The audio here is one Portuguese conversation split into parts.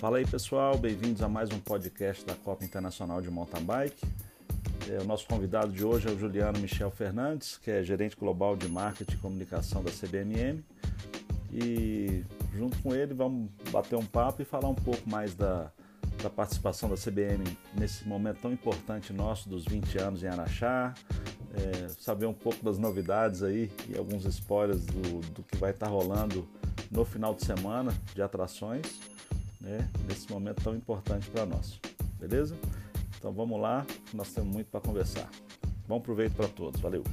Fala aí pessoal, bem-vindos a mais um podcast da Copa Internacional de Mountain Bike. É, o nosso convidado de hoje é o Juliano Michel Fernandes, que é gerente global de marketing e comunicação da CBMM. E junto com ele vamos bater um papo e falar um pouco mais da, da participação da CBM nesse momento tão importante nosso dos 20 anos em Araxá, é, saber um pouco das novidades aí e alguns spoilers do, do que vai estar tá rolando no final de semana de atrações, né, nesse momento tão importante para nós. Beleza? Então vamos lá, nós temos muito para conversar. Bom proveito para todos. Valeu!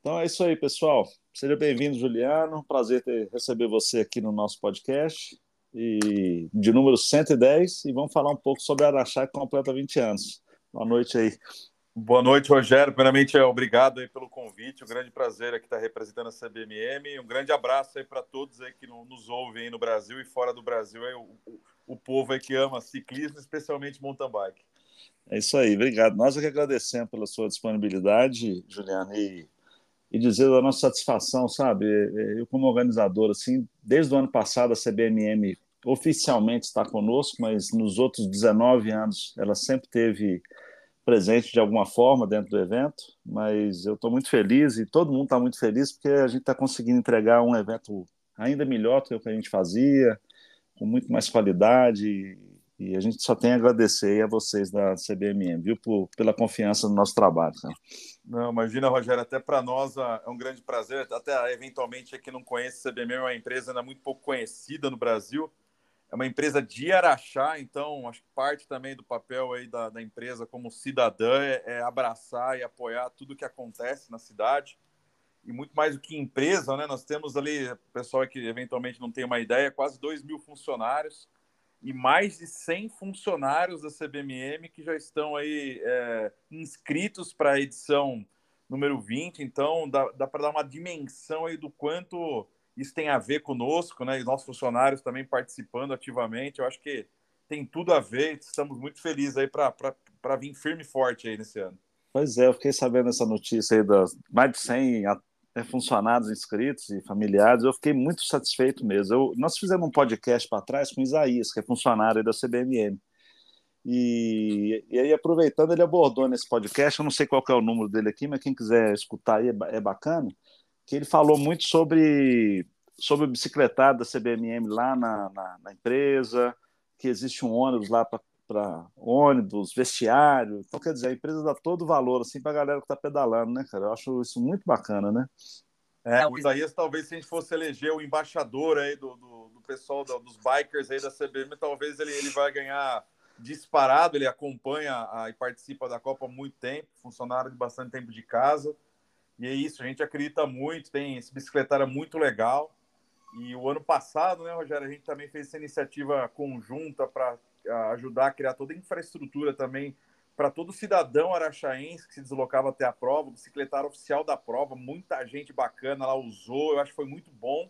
Então é isso aí, pessoal. Seja bem-vindo, Juliano. Prazer ter, receber você aqui no nosso podcast. E de número 110, e vamos falar um pouco sobre a Araxá que completa 20 anos. Boa noite aí. Boa noite, Rogério. Primeiramente, é, obrigado aí pelo convite. Um grande prazer aqui estar representando a CBMM. Um grande abraço aí para todos aí que nos ouvem aí no Brasil e fora do Brasil. Aí, o, o, o povo aí que ama ciclismo, especialmente mountain bike. É isso aí, obrigado. Nós é que agradecemos pela sua disponibilidade, Juliano, e e dizer da nossa satisfação, sabe? Eu, como organizador, assim, desde o ano passado a CBMM oficialmente está conosco, mas nos outros 19 anos ela sempre teve presente de alguma forma dentro do evento. Mas eu estou muito feliz e todo mundo está muito feliz porque a gente está conseguindo entregar um evento ainda melhor do que o que a gente fazia, com muito mais qualidade e a gente só tem a agradecer a vocês da CBMM, viu, por, pela confiança no nosso trabalho. Cara. Não, imagina, Rogério, até para nós é um grande prazer. Até eventualmente, quem não conhece, a CBMM é uma empresa ainda muito pouco conhecida no Brasil. É uma empresa de Araxá, então acho que parte também do papel aí da, da empresa como cidadã é, é abraçar e apoiar tudo que acontece na cidade e muito mais do que empresa, né? Nós temos ali, pessoal que eventualmente não tem uma ideia, quase 2 mil funcionários e mais de 100 funcionários da CBMM que já estão aí é, inscritos para a edição número 20. Então, dá, dá para dar uma dimensão aí do quanto isso tem a ver conosco, né? E nossos funcionários também participando ativamente. Eu acho que tem tudo a ver. Estamos muito felizes aí para vir firme e forte aí nesse ano. Pois é, eu fiquei sabendo essa notícia aí das mais de 100 né, funcionários inscritos e familiares, eu fiquei muito satisfeito mesmo. Eu, nós fizemos um podcast para trás com o Isaías, que é funcionário da CBMM. E, e, aí, aproveitando, ele abordou nesse podcast, eu não sei qual é o número dele aqui, mas quem quiser escutar aí é, é bacana, que ele falou muito sobre, sobre o bicicletado da CBMM lá na, na, na empresa, que existe um ônibus lá para para ônibus, vestiário. Então, quer dizer, a empresa dá todo o valor assim, para a galera que está pedalando, né, cara? Eu acho isso muito bacana, né? É, o Isaías, talvez, se a gente fosse eleger o embaixador aí do, do, do pessoal do, dos bikers aí da CBM, talvez ele, ele vai ganhar disparado. Ele acompanha a, e participa da Copa há muito tempo, funcionário de bastante tempo de casa. E é isso, a gente acredita muito, tem esse bicicletário muito legal. E o ano passado, né, Rogério, a gente também fez essa iniciativa conjunta para ajudar a criar toda a infraestrutura também para todo cidadão araxaense que se deslocava até a prova, o bicicletário oficial da prova, muita gente bacana lá usou, eu acho que foi muito bom.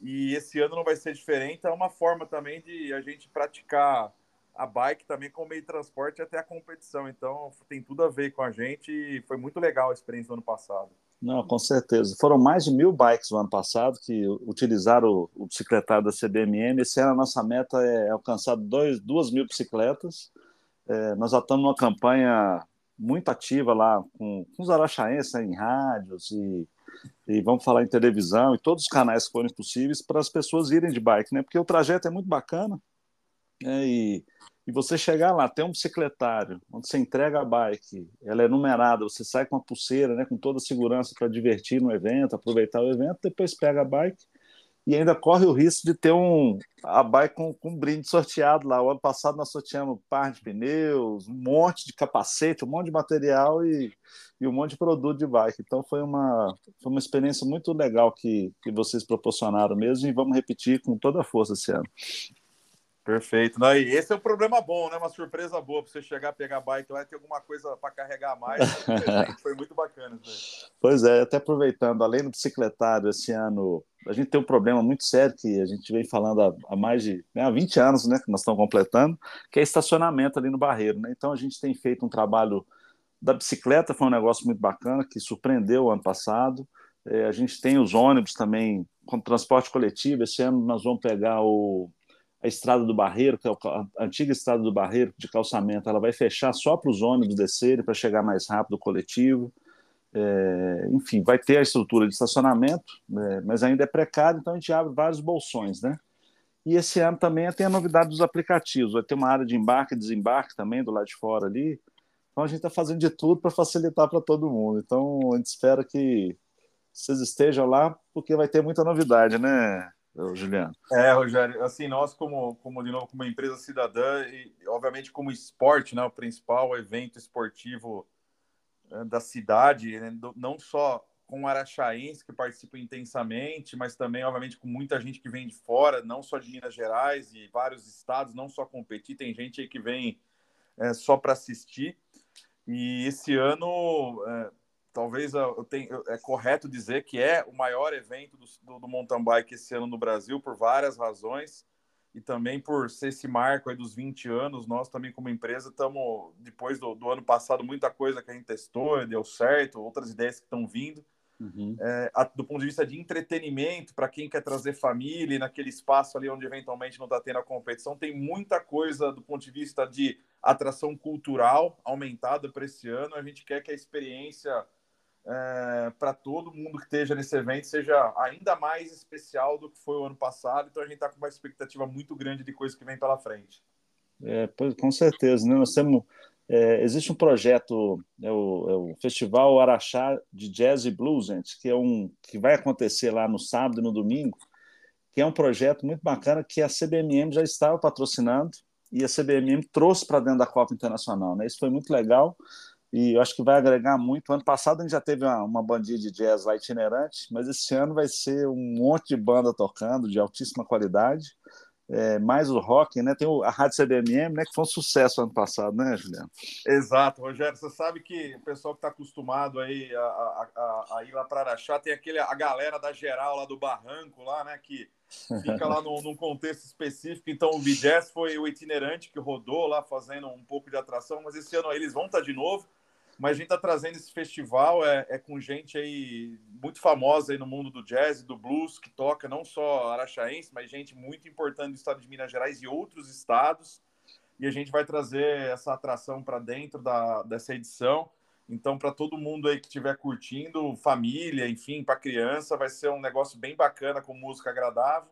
E esse ano não vai ser diferente, é uma forma também de a gente praticar a bike também como meio de transporte até a competição. Então tem tudo a ver com a gente e foi muito legal a experiência do ano passado. Não, com certeza. Foram mais de mil bikes no ano passado que utilizaram o, bicicletário da CBMM. Esse ano a nossa meta é alcançar dois, duas mil bicicletas. É, nós já estamos numa campanha muito ativa lá com, com os araxaenses né, em rádios e, e vamos falar em televisão e todos os canais que forem possíveis para as pessoas irem de bike, né? Porque o trajeto é muito bacana né? e e você chegar lá, tem um bicicletário, onde você entrega a bike, ela é numerada, você sai com a pulseira, né, com toda a segurança para divertir no evento, aproveitar o evento, depois pega a bike e ainda corre o risco de ter um a bike com, com um brinde sorteado lá. O ano passado nós sorteamos um par de pneus, um monte de capacete, um monte de material e, e um monte de produto de bike. Então foi uma, foi uma experiência muito legal que, que vocês proporcionaram mesmo e vamos repetir com toda a força esse ano. Perfeito. Não, e esse é um problema bom, né? Uma surpresa boa para você chegar, pegar a bike lá e ter alguma coisa para carregar mais. Foi muito bacana. Pois é, até aproveitando, além do bicicletário, esse ano a gente tem um problema muito sério que a gente vem falando há, há mais de né, há 20 anos, né, que nós estamos completando, que é estacionamento ali no Barreiro. Né? Então a gente tem feito um trabalho da bicicleta, foi um negócio muito bacana, que surpreendeu o ano passado. É, a gente tem os ônibus também com transporte coletivo. Esse ano nós vamos pegar o, a Estrada do Barreiro, que é a antiga Estrada do Barreiro de calçamento, ela vai fechar só para os ônibus descerem, para chegar mais rápido o coletivo. É, enfim, vai ter a estrutura de estacionamento, é, mas ainda é precário, então a gente abre vários bolsões, né? E esse ano também tem a novidade dos aplicativos, vai ter uma área de embarque e desembarque também do lado de fora ali. Então a gente está fazendo de tudo para facilitar para todo mundo. Então a gente espera que vocês estejam lá, porque vai ter muita novidade, né, Juliano? É, Rogério, assim, nós como, como de novo, como empresa cidadã e obviamente como esporte, né, o principal evento esportivo né, da cidade, né, não só com araxaense que participa intensamente, mas também, obviamente, com muita gente que vem de fora, não só de Minas Gerais e vários estados, não só competir, tem gente aí que vem é, só para assistir. E esse ano, é, talvez eu tenha, é correto dizer que é o maior evento do, do, mountain bike esse ano no Brasil, por várias razões e também por ser esse marco aí dos 20 anos, nós também como empresa estamos, depois do, do, ano passado, muita coisa que a gente testou, deu certo, outras ideias que estão vindo. Uhum. É, a, do ponto de vista de entretenimento, para quem quer trazer família, naquele espaço ali onde eventualmente não está tendo a competição, tem muita coisa do ponto de vista de atração cultural aumentada para esse ano. A gente quer que a experiência é, para todo mundo que esteja nesse evento seja ainda mais especial do que foi o ano passado. Então a gente está com uma expectativa muito grande de coisas que vem pela frente. É, com certeza, né? Nós temos, é, existe um projeto, é o, é o, Festival Araxá de Jazz e Blues, gente, que é um que vai acontecer lá no sábado e no domingo, que é um projeto muito bacana que a CBMM já estava patrocinando e a CBMM trouxe para dentro da Copa Internacional, né? Isso foi muito legal e eu acho que vai agregar muito. Ano passado a gente já teve uma, uma bandinha de jazz lá itinerante, mas esse ano vai ser um monte de banda tocando de altíssima qualidade. É, mais o rock, né? Tem o, a Rádio CBMM, né? Que foi um sucesso ano passado, né, Juliano? Exato, Rogério. Você sabe que o pessoal que está acostumado aí a, a, a, a, ir lá para Araxá tem aquele, a galera da geral lá do Barranco, lá, né? Que fica lá no, num contexto específico. Então o B-Jazz foi o itinerante que rodou lá fazendo um pouco de atração, mas esse ano aí eles vão estar tá de novo. Mas a gente está trazendo esse festival é, é, com gente aí muito famosa aí no mundo do jazz do blues, que toca não só araxaense, mas gente muito importante do estado de Minas Gerais e outros estados. E a gente vai trazer essa atração para dentro da, dessa edição. Então, para todo mundo aí que estiver curtindo, família, enfim, para criança, vai ser um negócio bem bacana, com música agradável.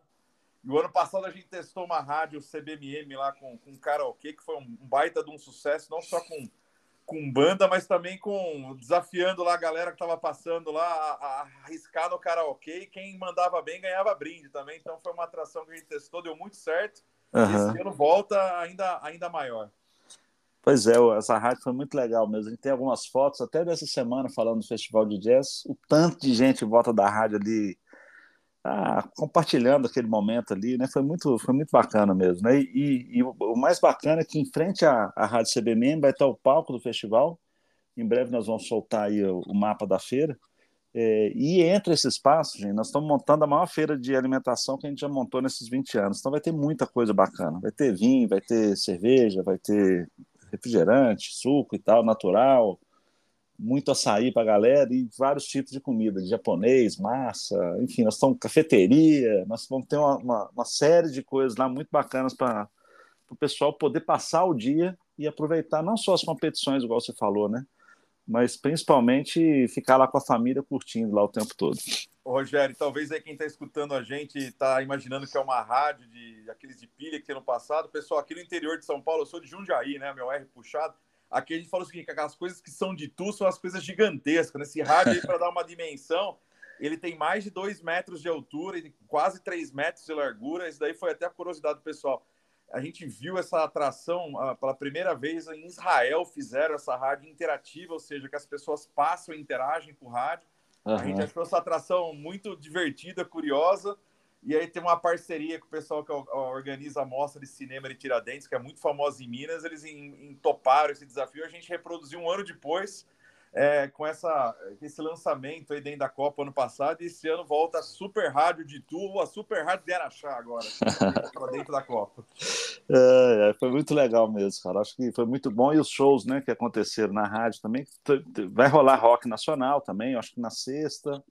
E o ano passado a gente testou uma rádio CBMM lá com, com karaokê, que foi um baita de um sucesso, não só com com banda, mas também com desafiando lá a galera que estava passando lá a, a, arriscar no karaokê quem mandava bem ganhava brinde também. Então foi uma atração que a gente testou, deu muito certo. Uhum. Esse ano volta ainda, ainda maior. Pois é, essa rádio foi muito legal mesmo. A gente tem algumas fotos até dessa semana falando do Festival de Jazz. O tanto de gente volta da rádio ali ah, compartilhando aquele momento ali, né? Foi muito, foi muito bacana mesmo, né? E, e, e o mais bacana é que em frente à, à Rádio CBM vai estar o palco do festival. Em breve nós vamos soltar aí o, o mapa da feira. É, e entre esse espaço, gente, nós estamos montando a maior feira de alimentação que a gente já montou nesses 20 anos. Então vai ter muita coisa bacana. Vai ter vinho, vai ter cerveja, vai ter refrigerante, suco e tal, natural muito açaí para a galera e vários tipos de comida, de japonês, massa, enfim, nós estamos cafeteria, nós vamos ter uma, uma, uma série de coisas lá muito bacanas para o pessoal poder passar o dia e aproveitar não só as competições, igual você falou, né? Mas principalmente ficar lá com a família curtindo lá o tempo todo. Rogério, talvez aí quem está escutando a gente está imaginando que é uma rádio de aqueles de pilha que tem no passado. Pessoal, aqui no interior de São Paulo, eu sou de Jundiaí, né? Meu R puxado Aqui a gente fala o seguinte: que aquelas coisas que são de tu são as coisas gigantescas. Nesse rádio aí, para dar uma dimensão, ele tem mais de 2 metros de altura e quase 3 metros de largura. Isso daí foi até a curiosidade do pessoal. A gente viu essa atração uh, pela primeira vez em Israel, fizeram essa rádio interativa, ou seja, que as pessoas passam e interagem com o rádio. Uhum. A gente achou essa atração muito divertida, curiosa. E aí tem uma parceria com o pessoal que organiza a mostra de cinema de Tiradentes, que é muito famosa em Minas. Eles entoparam esse desafio. A gente reproduziu um ano depois. é, com essa, esse lançamento aí dentro da Copa ano passado, e esse ano volta a Super Rádio de Tu, a Super Rádio de Araxá agora, para dentro da Copa. É, é, foi muito legal mesmo, cara. Acho que foi muito bom. E os shows né, que aconteceram na rádio também. Vai rolar rock nacional também, acho que na sexta,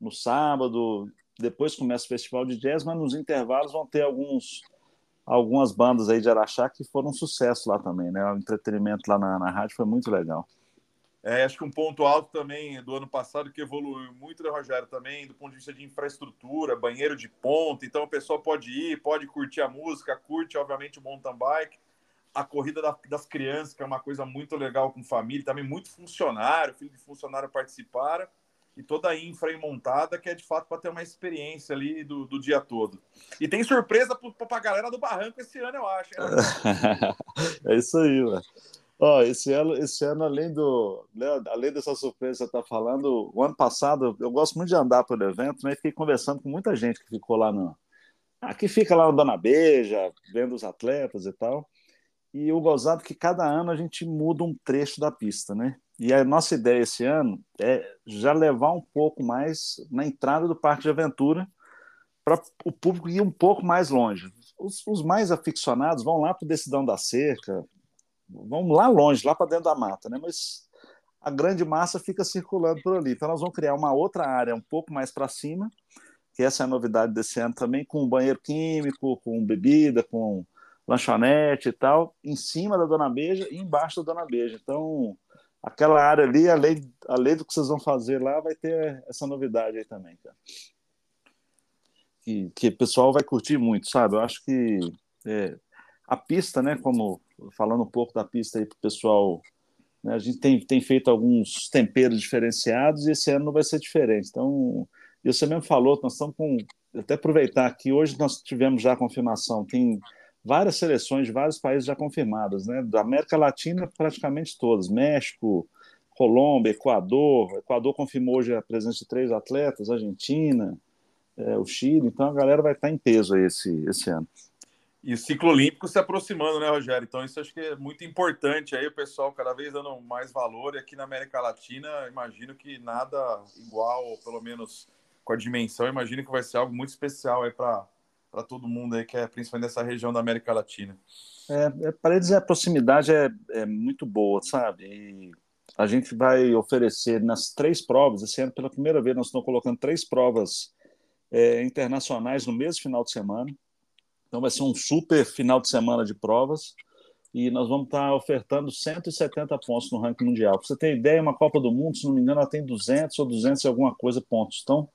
no sábado. Depois começa o festival de jazz, mas nos intervalos vão ter alguns algumas bandas aí de Araxá que foram um sucesso lá também, né? O entretenimento lá na, na rádio foi muito legal. É, acho que um ponto alto também do ano passado que evoluiu muito, né, Rogério, também do ponto de vista de infraestrutura, banheiro de ponta, então o pessoal pode ir, pode curtir a música, curte, obviamente, o mountain bike, a corrida da, das crianças, que é uma coisa muito legal com família, também muito funcionário, filho de funcionário participaram, e toda a infra aí montada, que é de fato para ter uma experiência ali do, do dia todo. E tem surpresa para a galera do Barranco esse ano, eu acho. é isso aí, mano. Ó, esse ano, esse ano além do, né, além dessa surpresa que você está falando, o ano passado eu gosto muito de andar pelo evento, né? Fiquei conversando com muita gente que ficou lá no, aqui fica lá no Dona Beija, vendo os atletas e tal. E o gozado que cada ano a gente muda um trecho da pista, né? E a nossa ideia esse ano é já levar um pouco mais na entrada do Parque de Aventura para o público ir um pouco mais longe. Os, os mais aficionados vão lá para o Decidão da Cerca, vamos lá longe, lá para dentro da mata, né? Mas a grande massa fica circulando por ali. Então nós vamos criar uma outra área um pouco mais para cima, que essa é a novidade desse ano também, com banheiro químico, com bebida, com lanchonete e tal, em cima da Dona Beija e embaixo da Dona Beija. Então, aquela área ali, além, além do que vocês vão fazer lá, vai ter essa novidade aí também, cara. Que, que o pessoal vai curtir muito, sabe? Eu acho que é, a pista, né, como falando um pouco da pista aí para o pessoal, né, a gente tem, tem feito alguns temperos diferenciados e esse ano não vai ser diferente. Então, você mesmo falou, nós estamos com. Até aproveitar que hoje nós tivemos já a confirmação, tem várias seleções de vários países já confirmadas, né? Da América Latina, praticamente todas: México, Colômbia, Equador. O Equador confirmou hoje a presença de três atletas, Argentina, é, o Chile. Então a galera vai estar em peso aí esse, esse ano. E o ciclo olímpico se aproximando, né, Rogério? Então, isso acho que é muito importante aí, o pessoal cada vez dando mais valor. E aqui na América Latina, imagino que nada igual, ou pelo menos com a dimensão, imagino que vai ser algo muito especial aí para todo mundo aí, que é principalmente dessa região da América Latina. É, é, para eles a proximidade é, é muito boa, sabe? E a gente vai oferecer nas três provas, esse ano pela primeira vez nós estamos colocando três provas é, internacionais no mesmo final de semana. Então vai ser um super final de semana de provas e nós vamos estar ofertando 170 pontos no ranking mundial. Para você ter ideia, uma Copa do Mundo, se não me engano, ela tem 200 ou 200 e alguma coisa pontos. Então,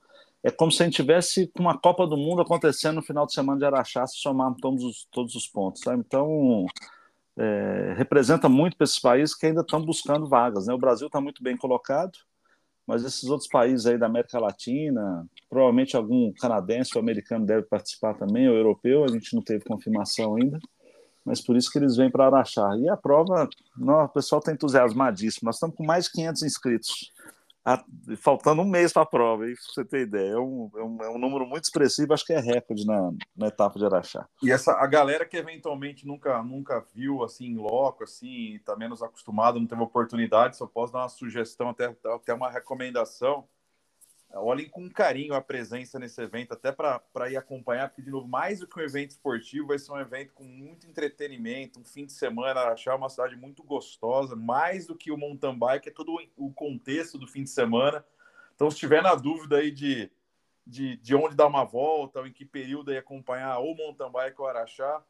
é como se a gente tivesse uma Copa do Mundo acontecendo no final de semana de Araxá, se somarmos todos os, todos os pontos. Sabe? Então, é, representa muito para esses países que ainda estão buscando vagas. Né? O Brasil está muito bem colocado, mas esses outros países aí da América Latina, provavelmente algum canadense ou americano deve participar também, ou europeu, a gente não teve confirmação ainda, mas por isso que eles vêm para Araxá. E a prova, não, o pessoal está entusiasmadíssimo, nós estamos com mais de 500 inscritos faltando um mês para a prova, aí, pra você ter ideia. É um, é, um, é um número muito expressivo, acho que é recorde na, na etapa de Araxá. E essa, a galera que eventualmente nunca, nunca viu assim em loco, assim, está menos acostumado, não teve oportunidade, só posso dar uma sugestão, até, até uma recomendação olhem com carinho a presença nesse evento, até para ir acompanhar, porque, de novo, mais do que um evento esportivo, vai ser um evento com muito entretenimento, um fim de semana, achar uma cidade muito gostosa, mais do que o mountain bike, é todo o contexto do fim de semana. Então, se tiver na dúvida aí de, de, de onde dar uma volta, ou em que período aí acompanhar ou mountain bike ou Araxá,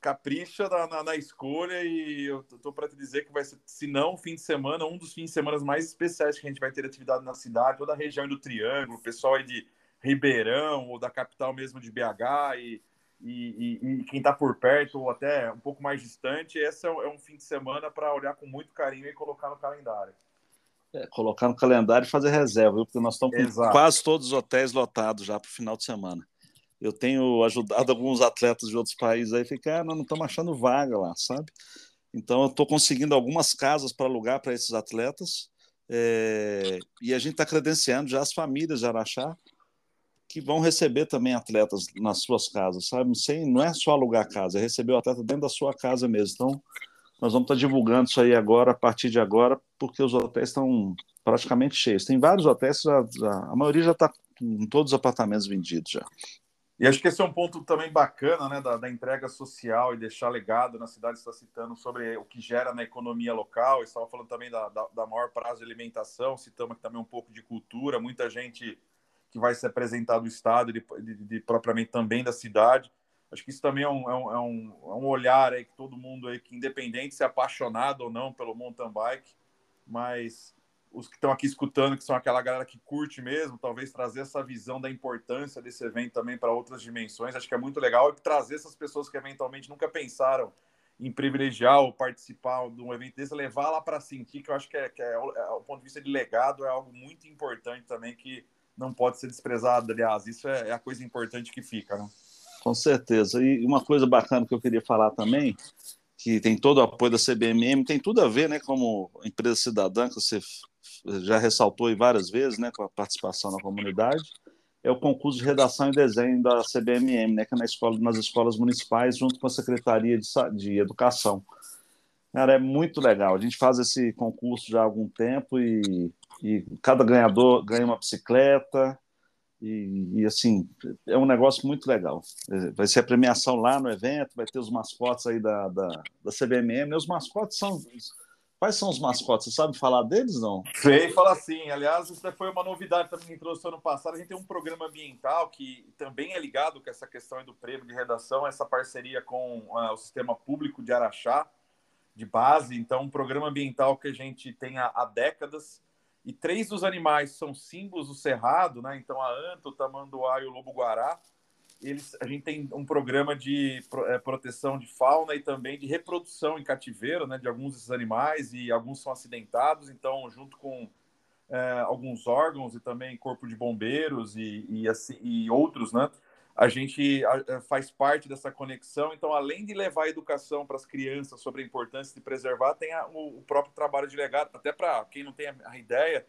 capricha na, na, na, escolha e eu tô para te dizer que vai ser, se não, fim de semana, um dos fins de semana mais especiais que a gente vai ter atividade na cidade, toda a região do Triângulo, pessoal aí de Ribeirão ou da capital mesmo de BH e, e, e, e quem está por perto ou até um pouco mais distante, esse é, um fim de semana para olhar com muito carinho e colocar no calendário. É, colocar no calendário e fazer reserva, viu? porque nós estamos com Exato. quase todos os hotéis lotados já para o final de semana eu tenho ajudado alguns atletas de outros países aí, ficar, ah, não estamos achando vaga lá, sabe? Então, eu estou conseguindo algumas casas para alugar para esses atletas, é, e a gente está credenciando já as famílias de Araxá, que vão receber também atletas nas suas casas, sabe? Sem, não é só alugar casa, é receber o atleta dentro da sua casa mesmo. Então, nós vamos estar divulgando isso aí agora, a partir de agora, porque os hotéis estão praticamente cheios. Tem vários hotéis, já, já, a maioria já está com todos os apartamentos vendidos já. E acho que esse é um ponto também bacana, né, da, da entrega social e deixar legado na cidade, está citando sobre o que gera na economia local, estava falando também da, da, da, maior prazo de alimentação, citamos aqui também um pouco de cultura, muita gente que vai se apresentar do estado, de, de, de propriamente também da cidade. Acho que isso também é um, é um, é um, é olhar aí que todo mundo aí, que independente se é apaixonado ou não pelo mountain bike, mas os que estão aqui escutando, que são aquela galera que curte mesmo, talvez trazer essa visão da importância desse evento também para outras dimensões, acho que é muito legal e trazer essas pessoas que eventualmente nunca pensaram em privilegiar ou participar de um evento desse, levar lá para sentir, que eu acho que, é, que é, é, o ponto de vista de legado, é algo muito importante também que não pode ser desprezado. Aliás, isso é, é a coisa importante que fica, né? Com certeza. E uma coisa bacana que eu queria falar também, que tem todo o apoio da CBMM, tem tudo a ver, né, como empresa cidadã, que você já ressaltou aí várias vezes, né, com a participação na comunidade, é o concurso de redação e desenho da CBMM, né, que é na escola, nas escolas municipais, junto com a Secretaria de, de Educação. Cara, é muito legal. A gente faz esse concurso já há algum tempo e, e cada ganhador ganha uma bicicleta, e, e, assim, é um negócio muito legal. Vai ser a premiação lá no evento, vai ter os mascotes aí da, da, da CBMM. E os mascotes são. Quais são os mascotes? Você sabe falar deles, não? Sei, fala sim. Aliás, isso foi uma novidade também que trouxe ano passado. A gente tem um programa ambiental que também é ligado com essa questão do prêmio de redação, essa parceria com uh, o Sistema Público de Araxá, de base. Então, um programa ambiental que a gente tem há, há décadas e três dos animais são símbolos do cerrado, né? Então a anta, o tamanduá e o lobo-guará. Eles, a gente tem um programa de é, proteção de fauna e também de reprodução em cativeiro, né? De alguns desses animais e alguns são acidentados. Então, junto com é, alguns órgãos e também corpo de bombeiros e, e, assim, e outros, né? a gente faz parte dessa conexão. Então, além de levar a educação para as crianças sobre a importância de preservar, tem a, o, próprio trabalho de legado. Até para quem não tem a, ideia,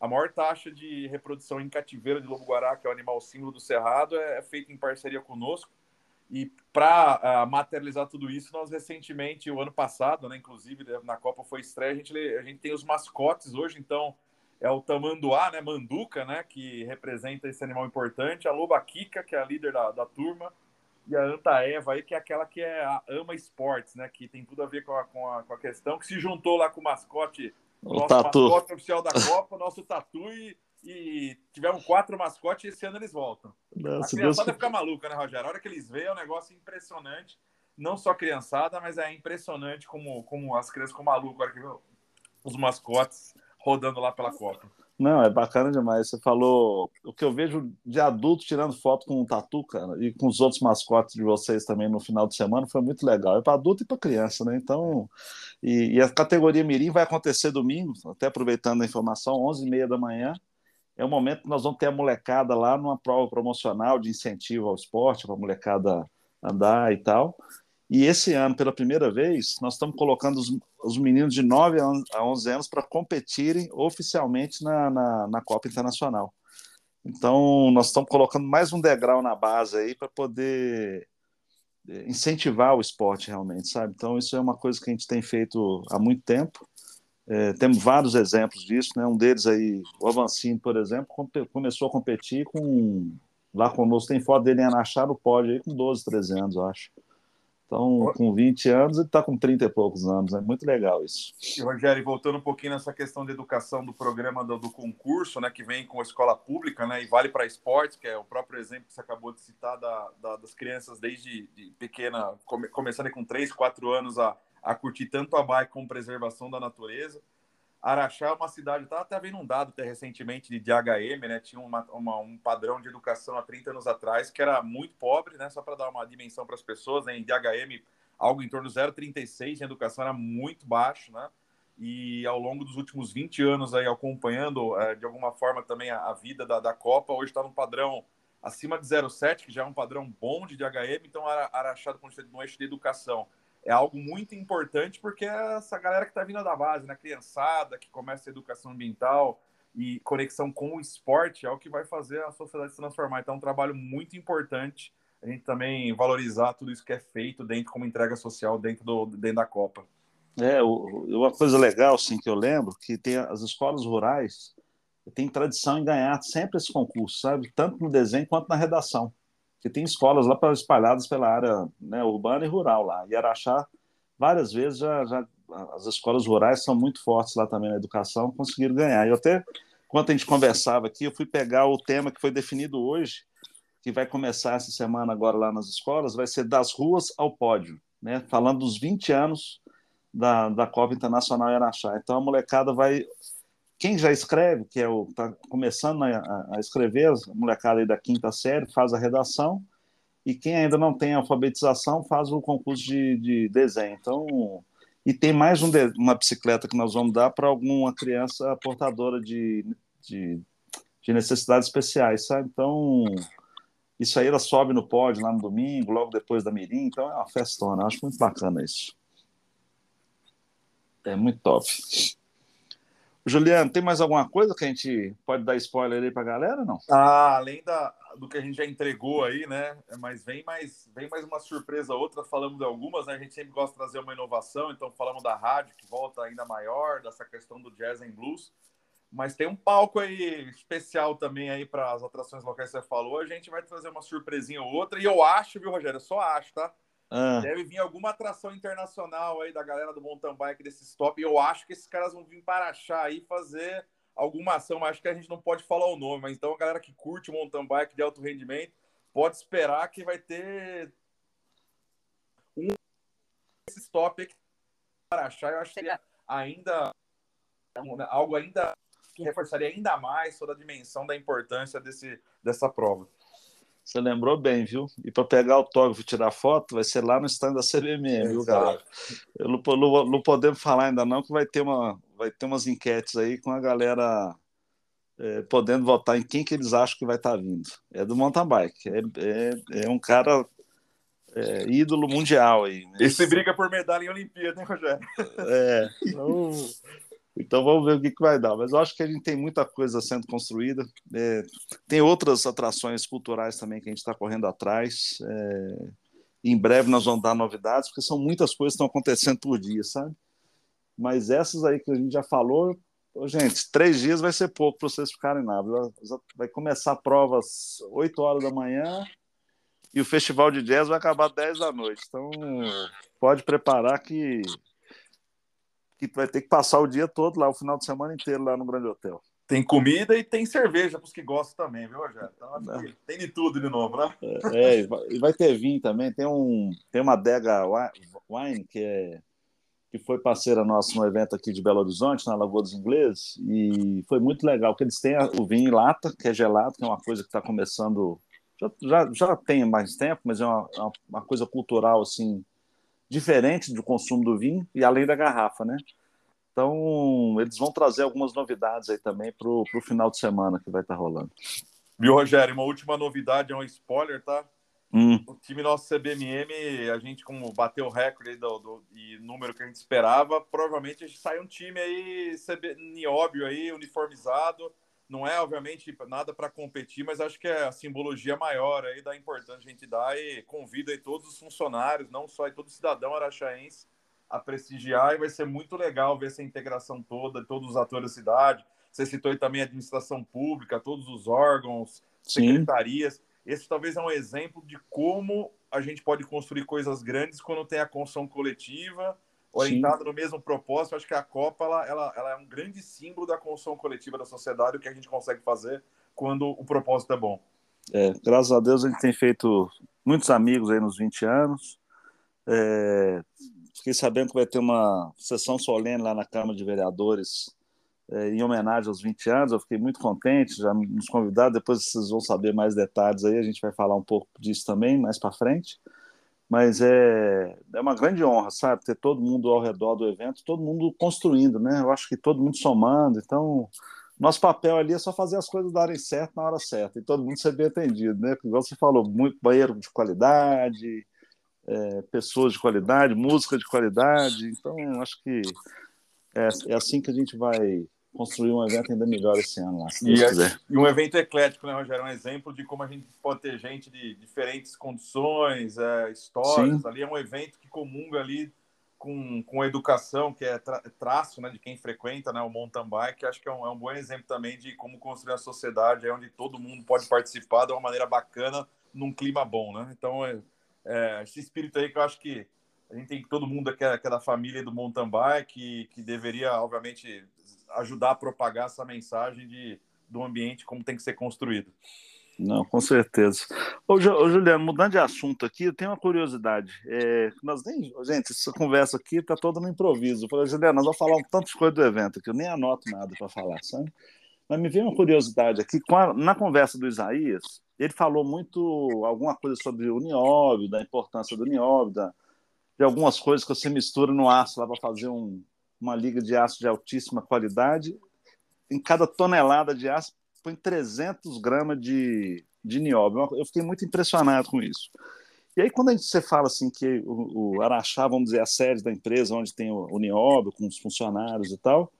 a maior taxa de reprodução em cativeiro de lobo-guará, que é o animal símbolo do Cerrado, é, é feita em parceria conosco. E para uh, materializar tudo isso, nós recentemente, o ano passado, né, inclusive na Copa foi estreia, a gente, a gente tem os mascotes hoje, então é o tamanduá, né, manduca, né, que representa esse animal importante, a loba Kika, que é a líder da, da turma, e a Anta Eva, aí, que é aquela que é ama esportes, né, que tem tudo a ver com a, com a, com a questão, que se juntou lá com o mascote, nosso tatu. mascote oficial da Copa, nosso tatu, e, e tiveram quatro mascotes e esse ano eles voltam. Nossa, a criançada Deus... fica maluca, né, Rogério? A hora que eles veem é um negócio impressionante, não só criançada, mas é impressionante como, como as crianças ficam malucas, a hora que os mascotes rodando lá pela Copa. Não, é bacana demais. Você falou o que eu vejo de adulto tirando foto com o Tatu, cara, e com os outros mascotes de vocês também no final de semana foi muito legal. É para adulto e para criança, né? Então, e, e, a categoria Mirim vai acontecer domingo, até aproveitando a informação, 11h30 da manhã. É o momento que nós vamos ter a molecada lá numa prova promocional de incentivo ao esporte, para a molecada andar e tal. E esse ano, pela primeira vez, nós estamos colocando os, os meninos de 9 a 11 anos para competirem oficialmente na, na, na, Copa Internacional. Então, nós estamos colocando mais um degrau na base aí para poder eh, incentivar o esporte realmente, sabe? Então, isso é uma coisa que a gente tem feito há muito tempo. É, temos vários exemplos disso, né? Um deles aí, o Avancini, por exemplo, começou a competir com lá conosco, tem foto dele em Anachá no pódio aí com 12, 13 anos, eu acho. Então, com 20 anos, ele está com 30 e poucos anos. É muito legal isso. E, Rogério, voltando um pouquinho nessa questão de educação do programa do, do concurso, né, que vem com a escola pública, né, e vale para esportes, que é o próprio exemplo que você acabou de citar da, da, das crianças desde de pequena, come, começando com 3, 4 anos a, a curtir tanto a bike como preservação da natureza. Araxá é uma cidade, estava até vendo um dado até recentemente de DHM, né? Tinha uma, uma, um padrão de educação há 30 anos atrás que era muito pobre, né? Só para dar uma dimensão para as pessoas, né? Em DHM, algo em torno de 0,36 em educação era muito baixo, né? E ao longo dos últimos 20 anos aí acompanhando é, de alguma forma também a, a vida da, da Copa, hoje está num padrão acima de 0,7, que já é um padrão bom de DHM, então Araxá do vista no eixo de educação é algo muito importante porque é essa galera que está vindo da base, né? Criançada, que começa a educação ambiental e conexão com o esporte é o que vai fazer a sociedade se transformar. Então, é um trabalho muito importante a gente também valorizar tudo isso que é feito dentro como entrega social dentro, do, dentro da Copa. É, uma coisa legal, assim, que eu lembro, que tem as escolas rurais tem tradição em ganhar sempre esse concurso, sabe? Tanto no desenho quanto na redação. Que tem escolas lá espalhadas pela área né, urbana e rural lá. E Araxá, várias vezes, já, já, as escolas rurais são muito fortes lá também na educação, conseguiram ganhar. E até, enquanto a gente conversava aqui, eu fui pegar o tema que foi definido hoje, que vai começar essa semana agora lá nas escolas, vai ser das ruas ao pódio, né? Falando dos 20 anos da, da Copa Internacional em Araxá. Então a molecada vai. Quem já escreve, que é o está começando a, a, escrever, a molecada aí da quinta série, faz a redação, e quem ainda não tem alfabetização faz o concurso de, de desenho. Então, e tem mais um de, uma bicicleta que nós vamos dar para alguma criança portadora de, de, de necessidades especiais, sabe? Então, isso aí ela sobe no pódio lá no domingo, logo depois da Mirim, então é uma festona. acho muito bacana isso. É muito top. Juliano, tem mais alguma coisa que a gente pode dar spoiler aí para a galera, não? Ah, além da, do que a gente já entregou aí, né? Mas vem mais, vem mais uma surpresa outra. Falamos de algumas, né? A gente sempre gosta de trazer uma inovação, então falamos da rádio, que volta ainda maior, dessa questão do jazz and blues. Mas tem um palco aí especial também aí para as atrações locais que você falou. A gente vai trazer uma surpresinha ou outra. E eu acho, viu, Rogério? Eu só acho, tá? Ah. Deve vir alguma atração internacional aí da galera do mountain bike desse stop. E eu acho que esses caras vão vir para achar aí fazer alguma ação. Acho que a gente não pode falar o nome, mas então a galera que curte mountain bike de alto rendimento pode esperar que vai ter um esse stop aqui para achar. Eu acho que ainda algo ainda que reforçaria ainda mais toda a dimensão da importância desse, dessa prova. Você lembrou bem, viu? E para pegar autógrafo e tirar foto, vai ser lá no stand da CBMM, viu, galera? Eu não, não, não, podemos falar ainda não, que vai ter, uma, vai ter umas enquetes aí com a galera é, podendo votar em quem que eles acham que vai estar tá vindo. É do mountain bike. É, é, é um cara é, ídolo mundial aí. Né? Esse briga por medalha em Olimpíada, hein, Rogério? É. Então, então vamos ver o que, que vai dar. Mas eu acho que a gente tem muita coisa sendo construída. É, tem outras atrações culturais também que a gente está correndo atrás. É, em breve nós vamos dar novidades, porque são muitas coisas que estão acontecendo por dia, sabe? Mas essas aí que a gente já falou, gente, três dias vai ser pouco para vocês ficarem lá. Vai começar provas 8 horas da manhã e o festival de jazz vai acabar 10 da noite. Então pode preparar que que vai ter que passar o dia todo lá, o final de semana inteiro lá no Grande Hotel. Tem comida e tem cerveja para os que gostam também, viu, Rogério? Então, acho que tem de tudo de novo, né? É, e vai ter vinho também. Tem, um, tem uma adega wine que, é, que foi parceira nossa no evento aqui de Belo Horizonte, na Lagoa dos Ingleses, e foi muito legal, porque eles têm o vinho em lata, que é gelado, que é uma coisa que está começando... Já, já, já tem mais tempo, mas é uma, é uma coisa cultural, assim, diferente do consumo do vinho e além da garrafa, né? Então, eles vão trazer algumas novidades aí também para o final de semana que vai estar tá rolando. Viu, Rogério? Uma última novidade, é um spoiler, tá? Hum. O time nosso CBMM, a gente como bateu o recorde do, do, e número que a gente esperava, provavelmente a gente sai um time aí CB, nióbio aí, uniformizado, não é, obviamente, nada para competir, mas acho que é a simbologia maior aí da importância a gente dar e convida aí todos os funcionários, não só aí todo cidadão araxaense, a prestigiar e vai ser muito legal ver essa integração toda, todos os atores da cidade. Você citou aí também a administração pública, todos os órgãos, secretarias. Sim. Esse talvez é um exemplo de como a gente pode construir coisas grandes quando tem a construção coletiva orientada no mesmo propósito. Acho que a Copa ela, ela, ela, é um grande símbolo da construção coletiva da sociedade, o que a gente consegue fazer quando o propósito é bom. É, graças a Deus a gente tem feito muitos amigos aí nos 20 anos. É, fiquei sabendo que vai ter uma sessão solene lá na Câmara de Vereadores é, em homenagem aos 20 anos. Eu fiquei muito contente, já nos convidaram. Depois vocês vão saber mais detalhes aí, a gente vai falar um pouco disso também mais para frente mas é, é uma grande honra, sabe, ter todo mundo ao redor do evento, todo mundo construindo, né? Eu acho que todo mundo somando, então nosso papel ali é só fazer as coisas darem certo na hora certa e todo mundo ser bem atendido, né? Igual você falou, muito banheiro de qualidade, é, pessoas de qualidade, música de qualidade, então acho que é, é assim que a gente vai construir um evento ainda melhor esse ano lá, se e, quiser. E um evento eclético, né, Rogério? Um exemplo de como a gente pode ter gente de diferentes condições, é, histórias. Sim. Ali é um evento que comunga ali com, com educação, que é tra traço né, de quem frequenta né, o mountain bike, acho que é um, é um bom exemplo também de como construir uma sociedade onde todo mundo pode participar de uma maneira bacana, num clima bom. Né? Então, é, é, esse espírito aí que eu acho que a gente tem todo mundo aqui, aqui da família do mountain bike, que, que deveria, obviamente, ajudar a propagar essa mensagem de, do ambiente como tem que ser construído. Não, com certeza. Ô, Juliano, mudando de assunto aqui, eu tenho uma curiosidade. É, nós nem, gente, essa conversa aqui está toda no improviso. Eu falei, Juliano, nós vamos falar um tanto de coisa do evento que eu nem anoto nada para falar, sabe? Mas me veio uma curiosidade aqui. Na conversa do Isaías, ele falou muito alguma coisa sobre o nióbio, da importância do nióbio, da, de algumas coisas que você mistura no aço lá para fazer um, uma liga de aço de altíssima qualidade. Em cada tonelada de aço põe 300 gramas de, de nióbio. Eu fiquei muito impressionado com isso. E aí, quando a gente, você fala assim que o, o Araxá, vamos dizer, a sede da empresa, onde tem o, o nióbio, com os funcionários e tal,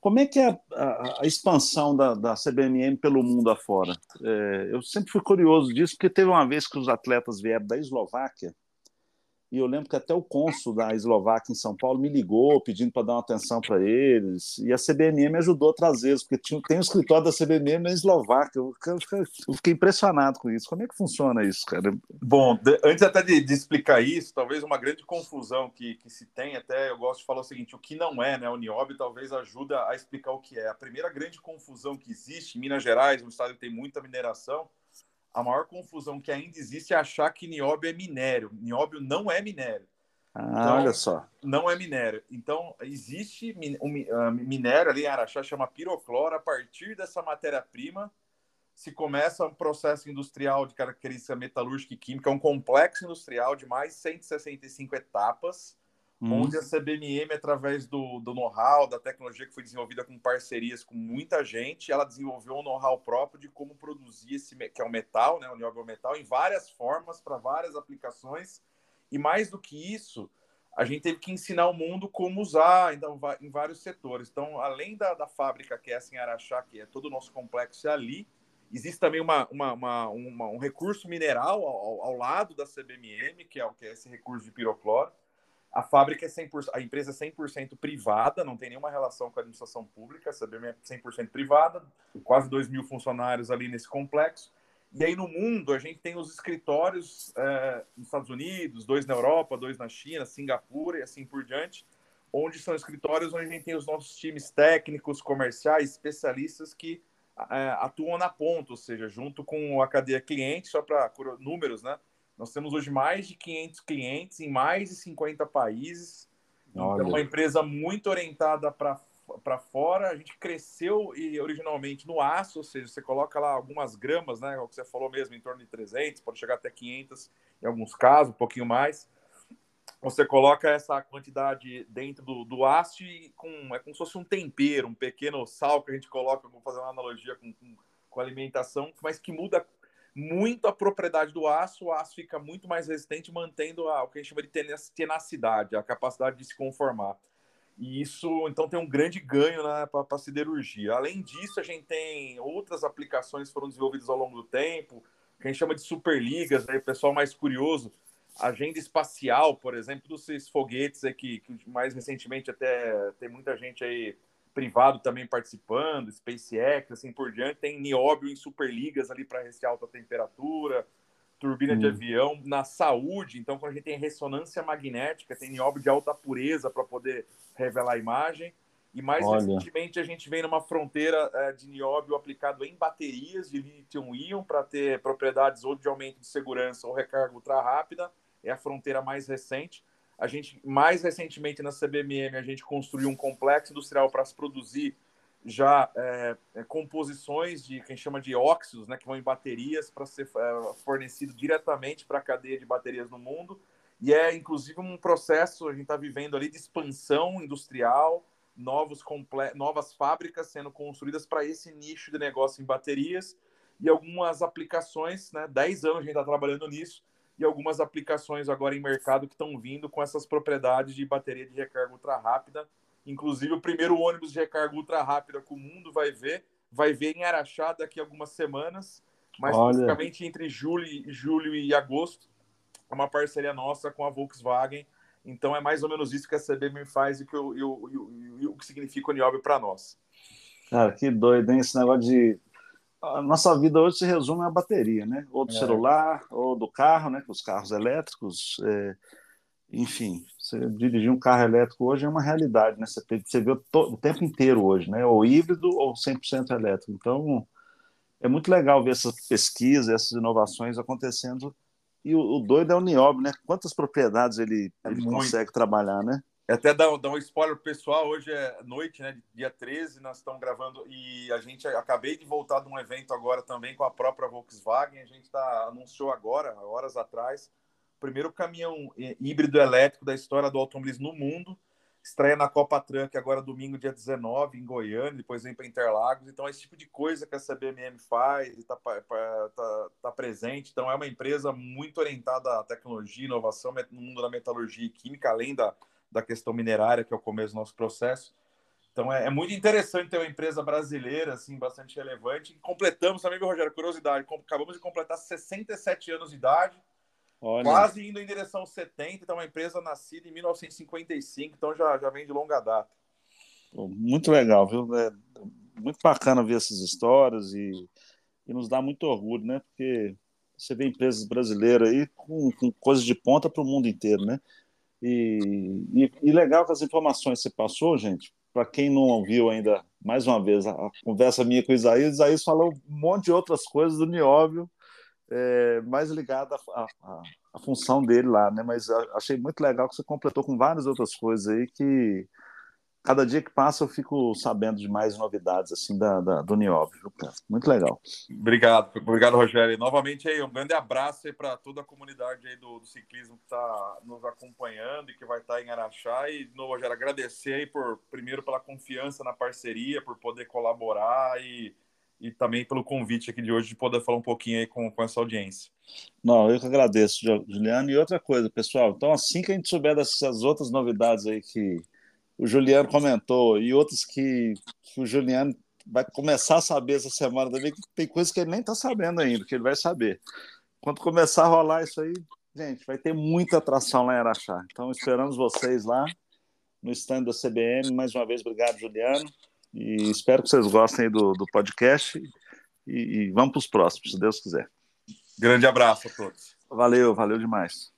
como é que é a, a, a expansão da, da, CBMM pelo mundo afora? É, eu sempre fui curioso disso, porque teve uma vez que os atletas vieram da Eslováquia, e eu lembro que até o cônsul da Eslováquia em São Paulo me ligou pedindo para dar uma atenção para eles. E a CBMM ajudou a trazê-los, porque tinha, tem um escritório da CBMM na Eslováquia. Eu, eu, eu, fiquei impressionado com isso. Como é que funciona isso, cara? Bom, de, antes até de, de, explicar isso, talvez uma grande confusão que, que se tem, até eu gosto de falar o seguinte: o que não é, né? O NIOB talvez ajuda a explicar o que é. A primeira grande confusão que existe em Minas Gerais, um estado que tem muita mineração, a maior confusão que ainda existe é achar que nióbio é minério. Nióbio não é minério. Ah, então, olha só. Não é minério. Então, existe um ah, minério ali em Araxá, chama pirocloro. A partir dessa matéria-prima, se começa um processo industrial de característica metalúrgica e química, é um complexo industrial de mais 165 etapas, Hum. onde a CBMM, através do, do know-how, da tecnologia que foi desenvolvida com parcerias com muita gente, ela desenvolveu um know-how próprio de como produzir esse, que é o metal, né, o nióbio metal, em várias formas, para várias aplicações. E mais do que isso, a gente teve que ensinar o mundo como usar então, em vários setores. Então, além da, da fábrica que é essa em Araxá, que é todo o nosso complexo é ali, existe também uma, uma, uma, uma um recurso mineral ao, ao, lado da CBMM, que é, que é esse recurso de pirocloro. A fábrica é 100%, a empresa é 100% privada, não tem nenhuma relação com a administração pública, a CBM é 100% privada, quase 2 mil funcionários ali nesse complexo. E aí no mundo a gente tem os escritórios é, nos Estados Unidos, dois na Europa, dois na China, Singapura e assim por diante, onde são escritórios onde a gente tem os nossos times técnicos, comerciais, especialistas que é, atuam na ponta, ou seja, junto com a cadeia cliente, só para números, né? Nós temos hoje mais de 500 clientes em mais de 50 países. Então, Olha. Então, uma empresa muito orientada para fora. A gente cresceu e originalmente no aço, ou seja, você coloca lá algumas gramas, né? O que você falou mesmo, em torno de 300, pode chegar até 500 em alguns casos, um pouquinho mais. Você coloca essa quantidade dentro do, do aço e com, é como se fosse um tempero, um pequeno sal que a gente coloca, vou fazer uma analogia com, com, com alimentação, mas que muda muito a propriedade do aço, o aço fica muito mais resistente, mantendo a, o que a gente chama de tenacidade, a capacidade de se conformar. E isso, então, tem um grande ganho né, para a siderurgia. Além disso, a gente tem outras aplicações que foram desenvolvidas ao longo do tempo, que a gente chama de superligas, né, o pessoal mais curioso, agenda espacial, por exemplo, dos foguetes aqui, que mais recentemente até tem muita gente aí privado também participando, SpaceX, assim por diante. Tem nióbio em superligas ali para resistir alta temperatura, turbina hum. de avião, na saúde. Então, quando a gente tem ressonância magnética, tem nióbio de alta pureza para poder revelar a imagem. E mais Olha. recentemente, a gente vem numa fronteira é, de nióbio aplicado em baterias de lítio-íon para ter propriedades ou de aumento de segurança ou recarga ultra rápida. É a fronteira mais recente. A gente, mais recentemente na CBMM, a gente construiu um complexo industrial para se produzir já é, é, composições de quem chama de óxidos, né, que vão em baterias para ser é, fornecido diretamente para a cadeia de baterias no mundo. E é inclusive um processo a gente está vivendo ali de expansão industrial, novos novas fábricas sendo construídas para esse nicho de negócio em baterias e algumas aplicações, né? 10 anos a gente está trabalhando nisso e algumas aplicações agora em mercado que estão vindo com essas propriedades de bateria de recarga ultra rápida. Inclusive, o primeiro ônibus de recarga ultra rápida que o mundo vai ver, vai ver em Araxá daqui a algumas semanas, mais especificamente entre julho, julho e agosto. É uma parceria nossa com a Volkswagen, Então é mais ou menos isso que a CBM faz que e o, que significa o Niobio para nós. Cara, que doido, hein? Esse negócio de. A nossa vida hoje se resume à bateria, né? Ou do é. celular, ou do carro, né? Os carros elétricos. É... Enfim, você dirigir um carro elétrico hoje é uma realidade, né? Você, você vê o, o tempo inteiro hoje, né? Ou híbrido ou 100% elétrico. Então, é muito legal ver essas pesquisas, essas inovações acontecendo. E o, o doido é o Niobe, né? Quantas propriedades ele, é ele consegue trabalhar, né? É até dar, dar um spoiler pessoal, hoje é noite, né? Dia 13, nós estamos gravando e a gente acabei de voltar de um evento agora também com a própria Volkswagen. A gente tá, anunciou agora, horas atrás, o primeiro caminhão híbrido elétrico da história do automobilismo no mundo estreia na Copa Truck agora domingo, dia 19, em Goiânia, depois vem para Interlagos. Então, esse tipo de coisa que a CBMM faz e está tá, tá presente. Então, é uma empresa muito orientada à tecnologia, inovação no mundo da metalurgia e química, além da, da questão minerária, que é o começo do nosso processo. Então, é, é muito interessante ter uma empresa brasileira, assim, bastante relevante. E completamos também, Rogério, curiosidade, acabamos de completar 67 anos de idade Olha. Quase indo em direção aos 70, então é uma empresa nascida em 1955, então já, já vem de longa data. Muito legal, viu? É muito bacana ver essas histórias e, e nos dá muito orgulho, né? Porque você vê empresas brasileiras aí com, com coisas de ponta para o mundo inteiro, né? E, e, e, legal que as informações que você passou, gente, para quem não ouviu ainda, mais uma vez, a, conversa minha com o Isaías, Isaías falou um monte de outras coisas do Nióbio, é, mais ligada à, função dele lá, né? Mas achei muito legal que você completou com várias outras coisas aí que cada dia que passa eu fico sabendo de mais novidades assim da, da do Niob. Muito legal. Obrigado, obrigado Rogério. E novamente aí um grande abraço aí para toda a comunidade aí do, do ciclismo que está nos acompanhando e que vai estar tá em Araxá e no Rogério agradecer aí por primeiro pela confiança na parceria, por poder colaborar e e também pelo convite aqui de hoje de poder falar um pouquinho aí com, com essa audiência. Não, eu que agradeço, Juliano. E outra coisa, pessoal, então assim que a gente souber dessas outras novidades aí que o Juliano comentou e outras que, que o Juliano vai começar a saber essa semana também, que tem coisas que ele nem está sabendo ainda, que ele vai saber. Quando começar a rolar isso aí, gente, vai ter muita atração lá em Araxá. Então esperamos vocês lá no stand da CBM. Mais uma vez, obrigado, Juliano. E espero que vocês gostem do, do podcast. E, e vamos para os próximos, se Deus quiser. Grande abraço a todos. Valeu, valeu demais.